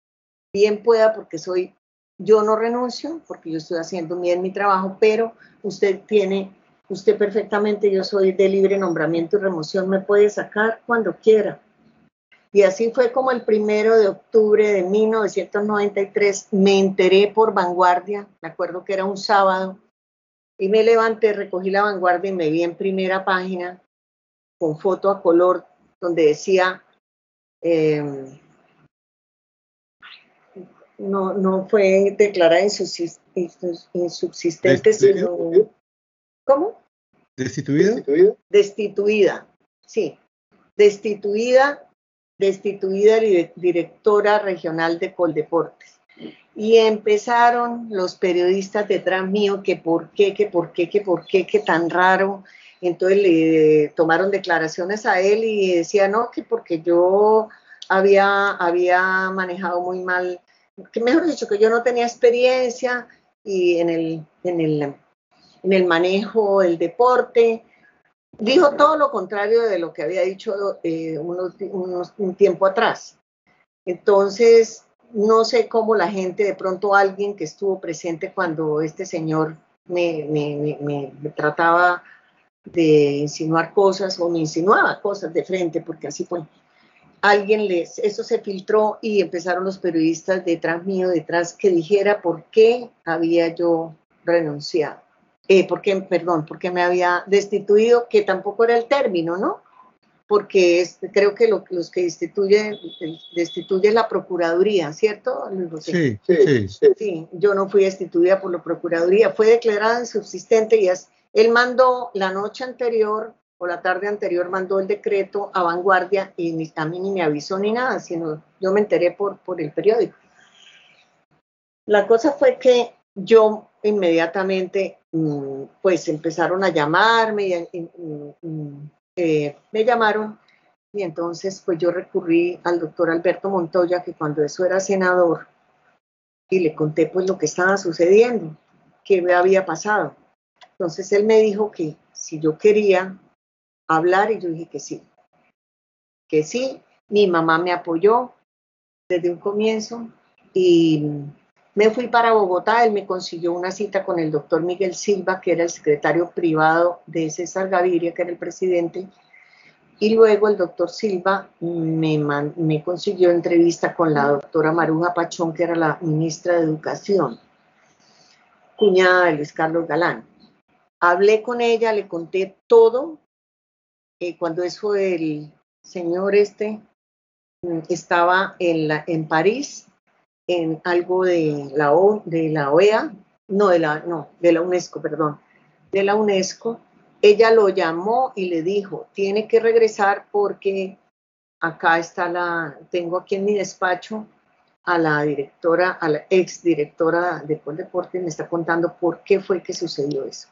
bien pueda porque soy, yo no renuncio porque yo estoy haciendo bien mi trabajo, pero usted tiene, usted perfectamente, yo soy de libre nombramiento y remoción, me puede sacar cuando quiera. Y así fue como el primero de octubre de 1993 me enteré por vanguardia, me acuerdo que era un sábado, y me levanté, recogí la vanguardia y me vi en primera página con foto a color donde decía, em, no, no fue declarada insubsistente, sino... ¿Cómo? ¿Destituida? Destituida, sí. Destituida, destituida directora regional de Coldeportes. Y empezaron los periodistas detrás mío que por qué, que por qué, que por qué, que tan raro, entonces le tomaron declaraciones a él y decía, no, que porque yo había, había manejado muy mal, que mejor dicho, que yo no tenía experiencia y en el, en el, en el manejo del deporte. Dijo todo lo contrario de lo que había dicho eh, un tiempo atrás. Entonces, no sé cómo la gente, de pronto alguien que estuvo presente cuando este señor me, me, me, me trataba de insinuar cosas o me insinuaba cosas de frente, porque así fue. Alguien les, eso se filtró y empezaron los periodistas detrás mío, detrás, que dijera por qué había yo renunciado. Eh, por qué, perdón, porque me había destituido, que tampoco era el término, ¿no? Porque es, creo que lo, los que destituyen, destituye la Procuraduría, ¿cierto? Sí, sí, sí, sí. yo no fui destituida por la Procuraduría, fue declarada insubsistente y es él mandó la noche anterior o la tarde anterior, mandó el decreto a vanguardia y ni, a mí ni me avisó ni nada, sino yo me enteré por, por el periódico. La cosa fue que yo inmediatamente, pues empezaron a llamarme, y, eh, me llamaron y entonces pues yo recurrí al doctor Alberto Montoya, que cuando eso era senador, y le conté pues lo que estaba sucediendo, qué me había pasado. Entonces él me dijo que si yo quería hablar y yo dije que sí, que sí. Mi mamá me apoyó desde un comienzo y me fui para Bogotá. Él me consiguió una cita con el doctor Miguel Silva, que era el secretario privado de César Gaviria, que era el presidente. Y luego el doctor Silva me, consiguió entrevista con la doctora Maruja Pachón, que era la ministra de Educación, cuñada de Luis Carlos Galán. Hablé con ella, le conté todo. Eh, cuando eso el señor este mm, estaba en París, en algo de la, o, de la OEA, no de la, no, de la UNESCO, perdón, de la UNESCO, ella lo llamó y le dijo, tiene que regresar porque acá está la, tengo aquí en mi despacho a la directora, a la ex directora de Deporte, me está contando por qué fue que sucedió eso.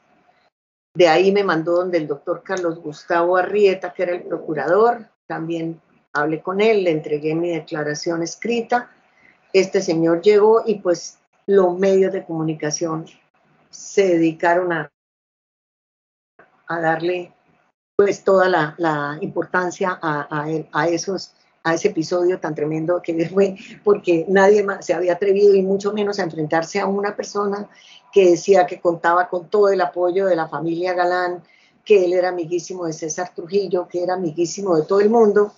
De ahí me mandó donde el doctor Carlos Gustavo Arrieta, que era el procurador, también hablé con él, le entregué mi declaración escrita. Este señor llegó y pues los medios de comunicación se dedicaron a, darle pues toda la, importancia a, a, esos a ese episodio tan tremendo que fue, porque nadie más se había atrevido y mucho menos a enfrentarse a una persona que decía que contaba con todo el apoyo de la familia Galán, que él era amiguísimo de César Trujillo, que era amiguísimo de todo el mundo,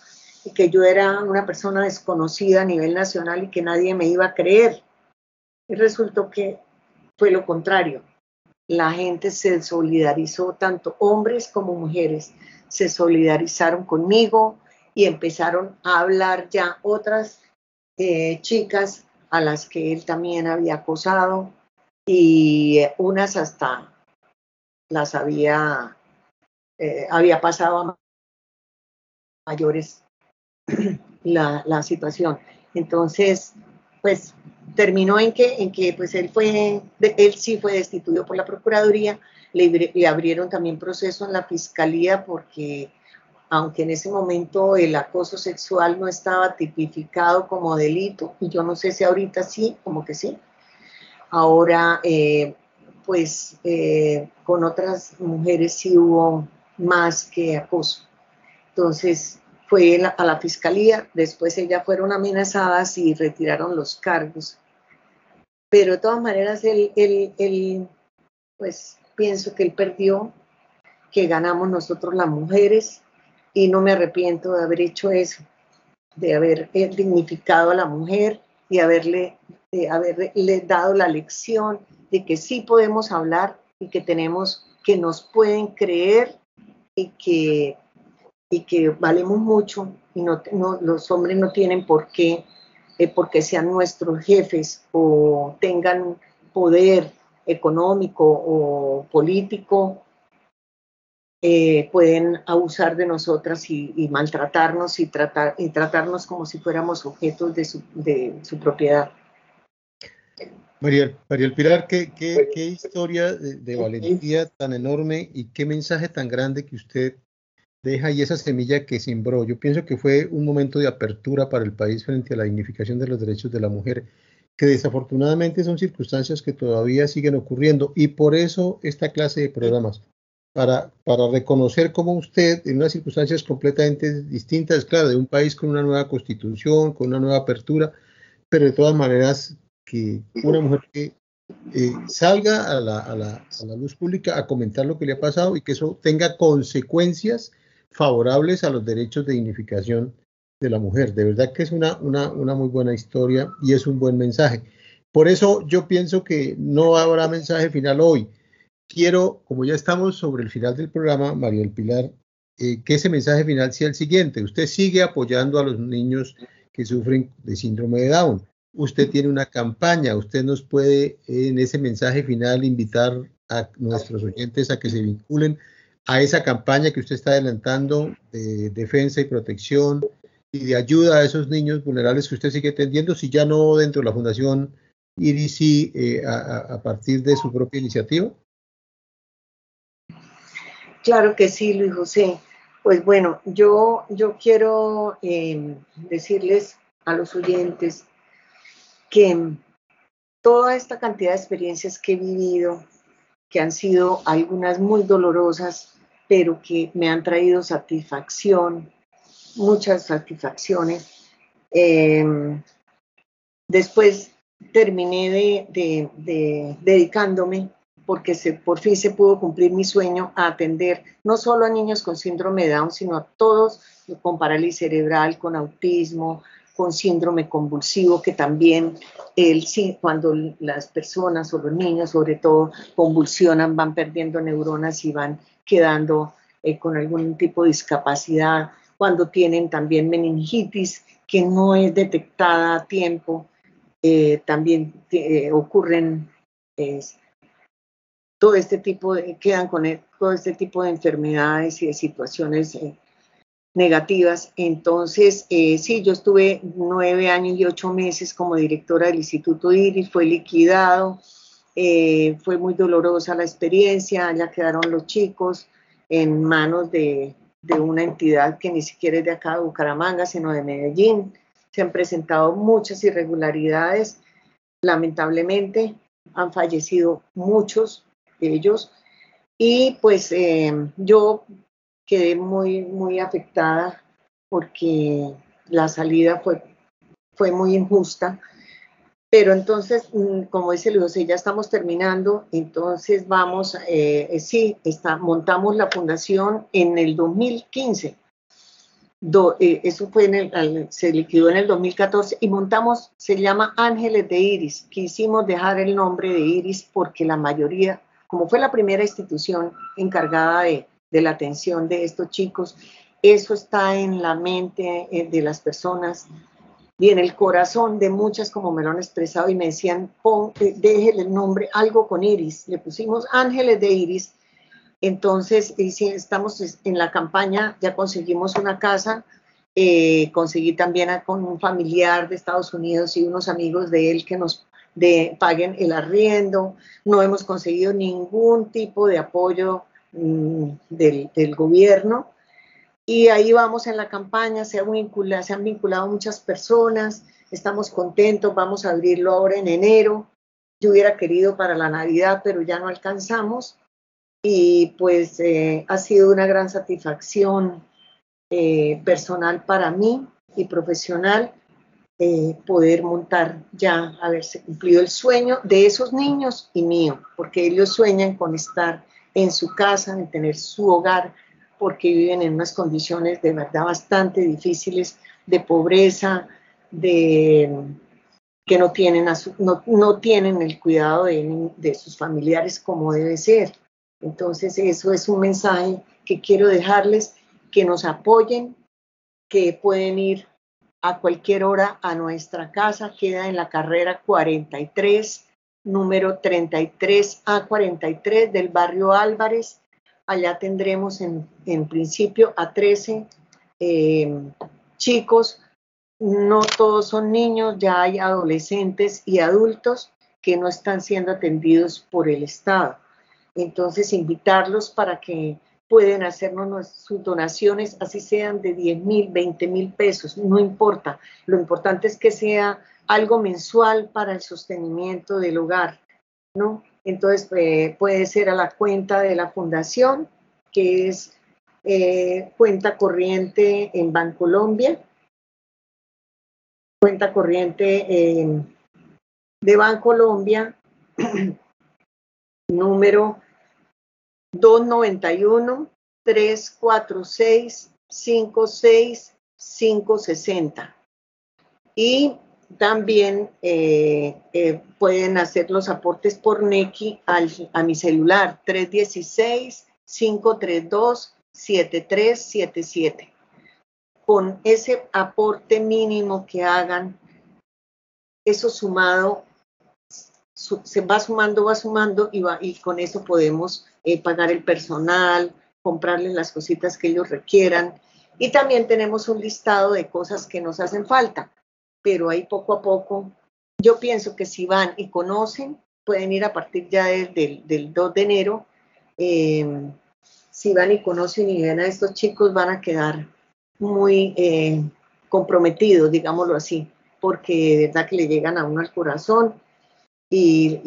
y que yo era una persona desconocida a nivel nacional y que nadie me iba a creer. Y resultó que fue lo contrario. La gente se solidarizó, tanto hombres como mujeres, se solidarizaron conmigo y empezaron a hablar ya otras eh, chicas a las que él también había acosado y unas hasta las había, eh, había pasado a mayores la, situación. Entonces, pues terminó en que, en que pues él fue, él sí fue destituido por la Procuraduría, le, le abrieron también proceso en la Fiscalía porque aunque en ese momento el acoso sexual no estaba tipificado como delito, y yo no sé si ahorita sí, como que sí, ahora eh, pues eh, con otras mujeres sí hubo más que acoso. Entonces fue a la fiscalía, después ellas fueron amenazadas y retiraron los cargos. Pero de todas maneras, él, él, pues pienso que él perdió, que ganamos nosotros las mujeres, y no me arrepiento de haber hecho eso, de haber eh, dignificado a la mujer y haberle, de haberle dado la lección de que sí podemos hablar y que tenemos, que nos pueden creer y que, y que valemos mucho y no, los hombres no tienen por qué, eh, porque sean nuestros jefes o tengan poder económico o político eh, pueden abusar de nosotras y, maltratarnos y, tratar, y tratarnos como si fuéramos objetos de su, de su propiedad. María, María Pilar, ¿qué, qué, qué historia de, de, valentía tan enorme y qué mensaje tan grande que usted deja y esa semilla que sembró. Yo pienso que fue un momento de apertura para el país frente a la dignificación de los derechos de la mujer, que desafortunadamente son circunstancias que todavía siguen ocurriendo y por eso esta clase de programas para, para reconocer cómo usted, en unas circunstancias completamente distintas, claro, de un país con una nueva constitución, con una nueva apertura, pero de todas maneras que una mujer que eh, salga a la, a, la, a la, luz pública a comentar lo que le ha pasado y que eso tenga consecuencias favorables a los derechos de dignificación de la mujer. De verdad que es una, una, una muy buena historia y es un buen mensaje. Por eso yo pienso que no habrá mensaje final hoy quiero, como ya estamos sobre el final del programa, María del Pilar, eh, que ese mensaje final sea el siguiente. Usted sigue apoyando a los niños que sufren de síndrome de Down. Usted tiene una campaña, usted nos puede en ese mensaje final invitar a nuestros oyentes a que se vinculen a esa campaña que usted está adelantando de defensa y protección y de ayuda a esos niños vulnerables que usted sigue atendiendo, si ya no dentro de la Fundación IRICI eh, a partir de su propia iniciativa. Claro que sí, Luis José. Pues bueno, yo, yo quiero em, decirles a los oyentes que toda esta cantidad de experiencias que he vivido, que han sido algunas muy dolorosas, pero que me han traído satisfacción, muchas satisfacciones. Em, después terminé de dedicándome porque se, por fin se pudo cumplir mi sueño a atender no solo a niños con síndrome de Down, sino a todos con parálisis cerebral, con autismo, con síndrome convulsivo, que también el, cuando las personas o los niños sobre todo convulsionan, van perdiendo neuronas y van quedando eh, con algún tipo de discapacidad, cuando tienen también meningitis que no es detectada a tiempo, eh, también eh, ocurren todo este tipo de, quedan con e, todo este tipo de enfermedades y de situaciones negativas. Entonces, eh, sí, yo estuve nueve años y ocho meses como directora del Instituto IRIS, fue liquidado, eh, fue muy dolorosa la experiencia, ya quedaron los chicos en manos de, de una entidad que ni siquiera es de acá de Bucaramanga, sino de Medellín. Se han presentado muchas irregularidades, lamentablemente han fallecido muchos, ellos. Y pues eh, yo quedé muy, muy afectada porque la salida fue, fue muy injusta. Pero entonces, mm, como dice Luis José, ya estamos terminando, entonces vamos, eh, eh, sí, está, montamos la fundación en el 2015. Eh, eso fue en el, se liquidó en el 2014 y montamos, se llama Ángeles de Iris. Quisimos dejar el nombre de Iris porque la mayoría, como fue la primera institución encargada de, de la atención de estos chicos, eso está en la mente de las personas y en el corazón de muchas, como me lo han expresado, y me decían, pon, eh, déjele el nombre, algo con Iris. Le pusimos Ángeles de Iris. Entonces, estamos en la campaña, ya conseguimos una casa, eh, conseguí también con un familiar de Estados Unidos y unos amigos de él que nos de, paguen el arriendo. No hemos conseguido ningún tipo de apoyo mm, del gobierno y ahí vamos en la campaña, se, se han vinculado muchas personas, estamos contentos, vamos a abrirlo ahora en enero. Yo hubiera querido para la Navidad, pero ya no alcanzamos. Y pues eh, ha sido una gran satisfacción eh, personal para mí y profesional eh, poder montar ya, haberse cumplido el sueño de esos niños y mío, porque ellos sueñan con estar en su casa, en tener su hogar, porque viven en unas condiciones de verdad bastante difíciles de pobreza, de que no tienen, no, tienen el cuidado de, de sus familiares como debe ser. Entonces, eso es un mensaje que quiero dejarles, que nos apoyen, que pueden ir a cualquier hora a nuestra casa, queda en la carrera 43, número 33 a 43 del barrio Álvarez, Allá tendremos en, principio a 13 eh, chicos. No todos son niños, ya hay adolescentes y adultos que no están siendo atendidos por el Estado. Entonces, invitarlos para que pueden hacernos sus donaciones, así sean de 10 mil, 20 mil pesos, no importa. Lo importante es que sea algo mensual para el sostenimiento del hogar, ¿no? Entonces eh, puede ser a la cuenta de la fundación, que es eh, cuenta corriente en Bancolombia, cuenta corriente de Bancolombia, número 291 346 56560 Y también eh, eh, pueden hacer los aportes por NECI a mi celular 316-532-7377. Con ese aporte mínimo que hagan, eso sumado, se va sumando, va sumando y, va, y con eso podemos eh, pagar el personal, comprarles las cositas que ellos requieran. Y también tenemos un listado de cosas que nos hacen falta pero ahí poco a poco, yo pienso que si van y conocen, pueden ir a partir ya del, 2 de enero, em, si van y conocen y ven a estos chicos, van a quedar muy eh, comprometidos, digámoslo así, porque de verdad que le llegan a uno al corazón y,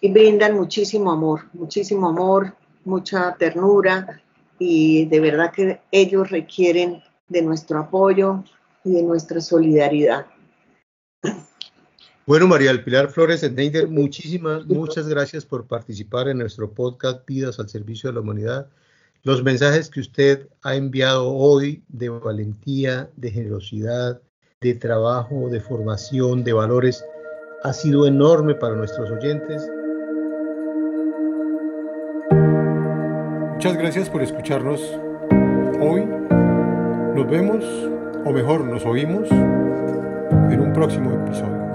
y brindan muchísimo amor, muchísimo amor, mucha ternura y de verdad que ellos requieren de nuestro apoyo, y de nuestra solidaridad. Bueno, María del Pilar Flores Schneider, muchísimas, muchas gracias por participar en nuestro podcast Vidas al Servicio de la Humanidad. Los mensajes que usted ha enviado hoy de valentía, de generosidad, de trabajo, de formación, de valores, ha sido enorme para nuestros oyentes. Muchas gracias por escucharnos hoy. Nos vemos o mejor nos oímos en un próximo episodio.